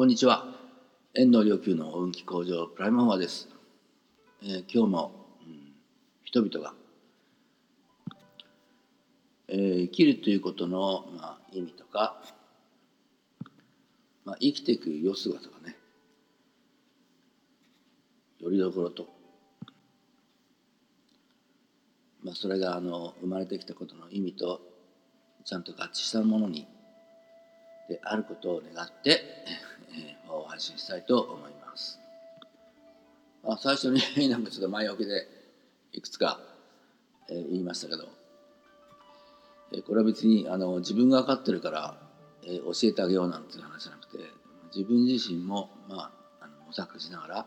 こんにちは。遠藤良久の運気向上プライムフォアです。えー、今日も、うん、人々が、えー、生きるということの、まあ、意味とか、まあ、生きていく様子がとかね、よりどころと、まあ、それがあの生まれてきたことの意味とちゃんと合致したものにであることを願って、えー、お配信したいと思います。あ、最初に なんかちょっと前置きでいくつか、えー、言いましたけど、えー、これは別にあの自分が分かってるから、えー、教えてあげようなんていう話じゃなくて自分自身も、まあ、あの模索しながら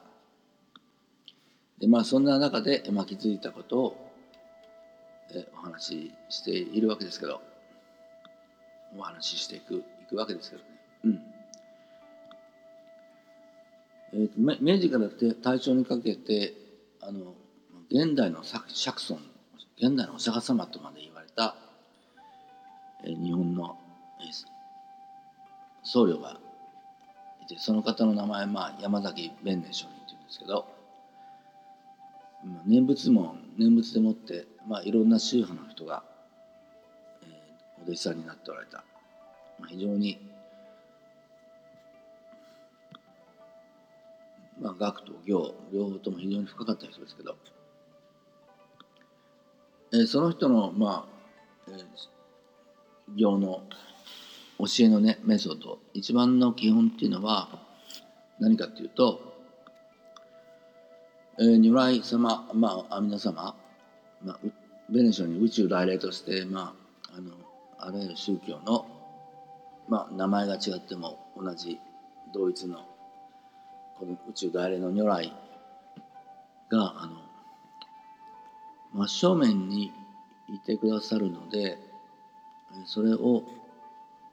で、まあ、そんな中で、まあ、気づいたことを、えー、お話ししているわけですけどお話ししていくいくわけですけどね。うんえーと、明治から大正にかけてあの現代の釈尊現代のお釈迦様とまで言われた、えー、日本の、えー、僧侶がいてその方の名前、まあ、山崎弁念上人というんですけど念仏門念仏でもって、まあ、いろんな宗派の人が、えー、お弟子さんになっておられた。まあ、非常に、学と行両方とも非常に深かった人ですけど、えー、その人の、まあえー、行の教えのねメソッド一番の基本っていうのは何かっていうと、えー、如来様まあ阿弥陀様、まあ、ベネションに宇宙来霊として、まあ、あのあらゆる宗教のまあ、名前が違っても同じ同一のこの宇宙大霊の如来があの真正面にいてくださるのでそれを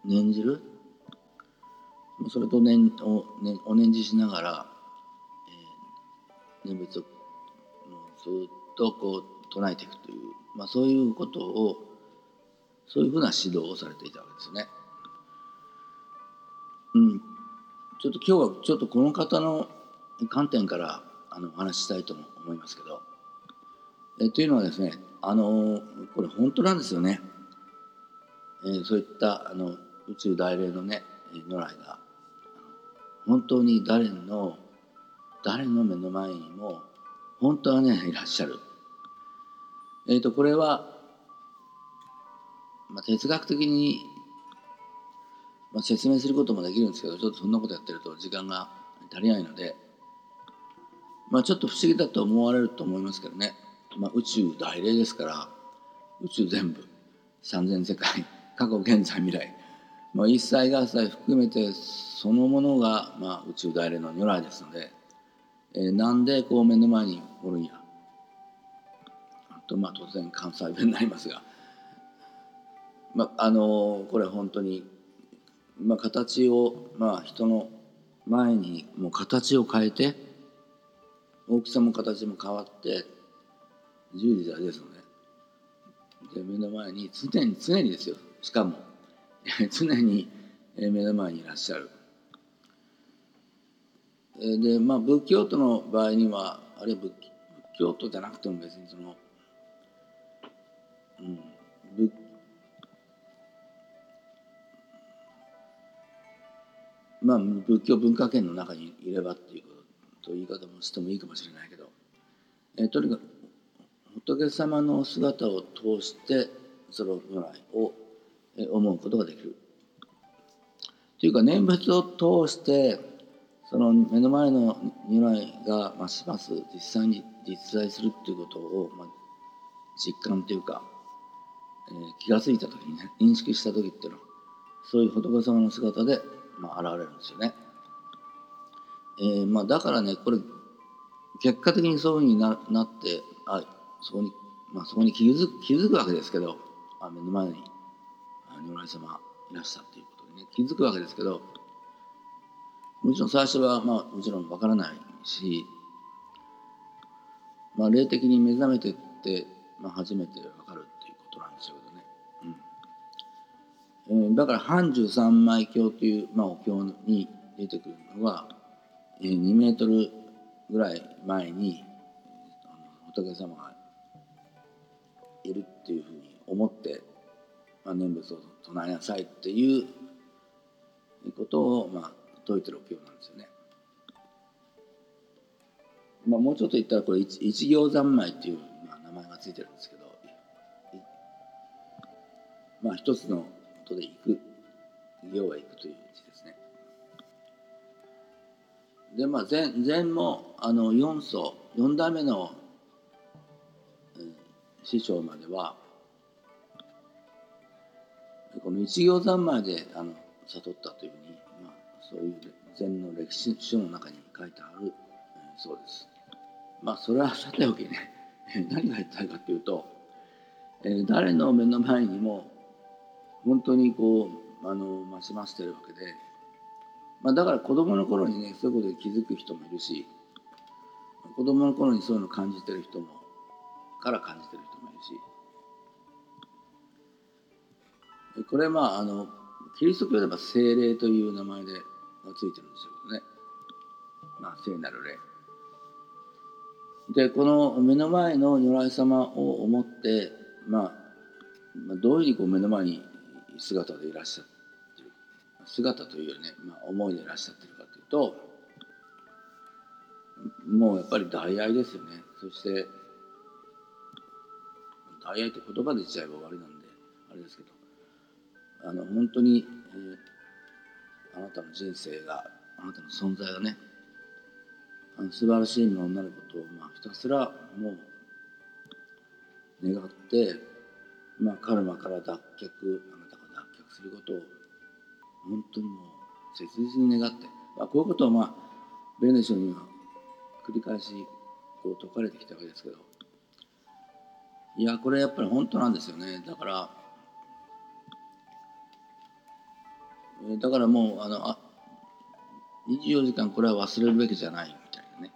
念じるそれと念を、ね、お念じしながら、えー、念仏をずっとこう唱えていくという、まあ、そういうことをそういうふうな指導をされていたわけですね。うん、ちょっと今日はちょっとこの方の観点からあのお話ししたいと思いますけどえというのはですねあのこれ本当なんですよね、えー、そういったあの宇宙大霊のね如来が本当に誰の誰の目の前にも本当はねいらっしゃる。えーとこれは、まあ、哲学的にまあ、説明することもできるんですけどちょっとそんなことやってると時間が足りないので、まあ、ちょっと不思議だと思われると思いますけどね、まあ、宇宙大霊ですから宇宙全部三千世界 過去現在未来、まあ、一切合切含めてそのものが、まあ、宇宙大霊の如来ですので、えー、なんでこう目の前におるんや。とまあ当然関西弁になりますが、まあ、あのー、これ本当にまあ、形を、まあ、人の前にもう形を変えて大きさも形も変わって自由自在ですよね。で目の前に常に常にですよしかも 常に目の前にいらっしゃる。でまあ仏教徒の場合にはあるいは仏教徒じゃなくても別にその、うん、まあ仏教文化圏の中にいればっていうことと言い方もしてもいいかもしれないけど、えー、とにかく仏様の姿を通してその如来を思うことができる。というか念仏を通してその目の前の如来がますます実際に実在するっていうことを、まあ、実感というか、えー、気が付いた時にね認識した時っていうのはそういう仏様の姿でまあ、現れるんですよね。えーまあ、だからねこれ結果的にそういうふうにななってあそこに、まあ、そこに気づく気づくわけですけどあ目の前に如来様いらしたっていうことでね気づくわけですけどもちろん最初は、まあ、もちろんわからないし、まあ、霊的に目覚めてって、まあ、初めてだから半十三枚経という、まあ、お経に出てくるのは2メートルぐらい前に仏様がいるっていうふうに思って、まあ、念仏を唱えなさいっていうことを、まあ、説いてるお経なんですよね。まあ、もうちょっと言ったらこれ一行三昧っていう、まあ、名前がついてるんですけどまあ一つのことで行く行は行くという字ですね。でまあ禅禅もあの4層4代目の、えー、師匠まではこの一行三昧であの悟ったというふうに、まあ、そういう禅の歴史書の中に書いてある、えー、そうです。まあそれはさておきね 何が言いたいかというと、えー、誰の目の前にも本当にこうあの増し増してるわけで、まあ、だから子供の頃にねそういうことで気づく人もいるし子供の頃にそういうのを感じてる人もから感じてる人もいるし。これまああのキリスト教では精霊という名前でついてるんですけどね。まあ聖なる霊。でこの目の前の如来様を思って、まあ、どういうふうにこう目の前に姿でいらっしゃってる。姿というよりね、まあ、思いでいらっしゃってるかというともうやっぱり大愛ですよね。そして大愛って言葉で言っちゃえば終わりなんであれですけどあの本当に、えー、あなたの人生があなたの存在がねあの素晴らしいものになることを、まあ、ひたすらもう願って、まあ、カルマから脱却することを本当にもう切実に願って、まあ、こういうことを、まあ、ベネションには繰り返しこう説かれてきたわけですけど。いやこれやっぱり本当なんですよね。だからだからもうあのあ24時間これは忘れるべきじゃないみたいなね。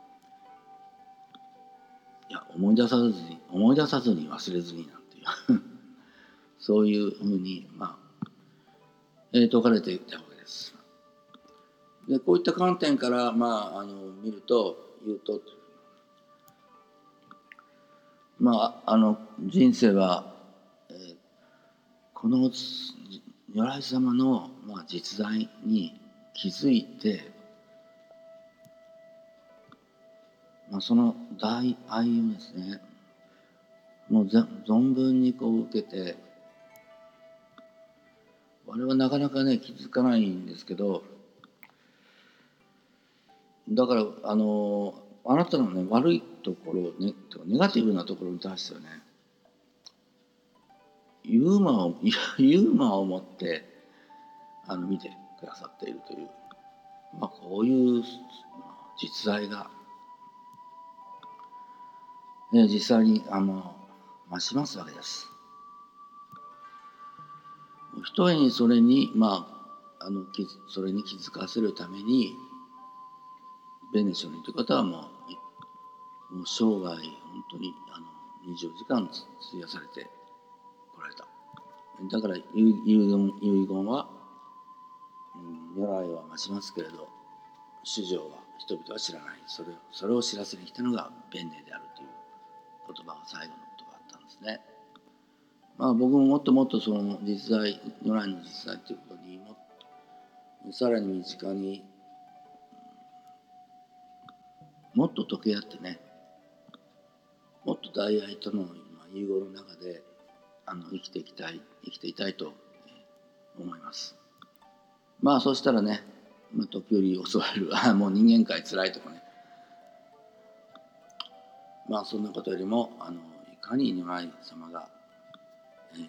いや思い出さずに思い出さずに忘れずになんていう。そういうふうにまあ、えー、説かれていたわけです。でこういった観点からまああの見ると言うとまああの人生は、えー、この如来様の、まあ、実在に気づいてまあ、その大愛をですねもう存分にこう受けて我々はなかなかね気づかないんですけどだからあのあなたのね悪いところねネガティブなところに対してはねユーモアをユーモアを持ってあの見てくださっているという、まあ、こういう実在がね、実際にあの増しますわけです。ひとえにそれにまああのそれに気づかせるためにベネションという方はもうもう生涯本当にあの24時間費やされてこられた。だから遺言遺言は、うん、如来は増しますけれど主情は人々は知らないそれそれを知らせに来たのが弁寧であるという言葉が最後の言葉だったんですね。まあ僕ももっともっとその実在如来の実在ということにもさらに身近にもっと溶け合ってねもっと大愛との融合の中であの生きていきたい生きていたいと思います。まあそしたらね、まあ、時折襲われるあもう人間界つらいとかねまあそんなことよりもあのいかに如来様が、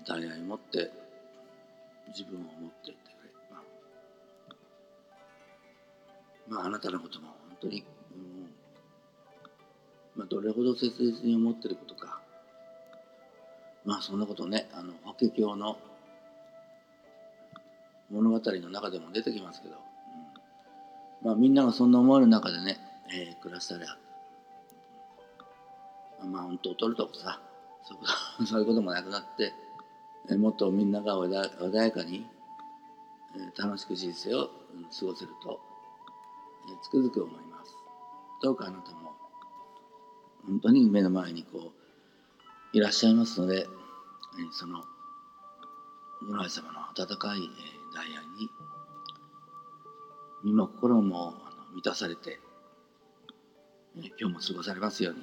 大愛持って自分を持っていてくれ、まあ、まああなたのことも本当に、うんまあ、どれほど切実に思ってることか。まあそんなことねあの法華経の物語の中でも出てきますけど、うん、まあみんながそんな思える中でね、えー、暮らしたらマウントを取るとかさ そういうこともなくなってもっとみんなが穏やかに楽しく人生を過ごせるとつくづく思います。どうかあなたも本当に目の前にこういらっしゃいますのでその如来様の温かいダイヤに身も心も満たされて今日も過ごされますように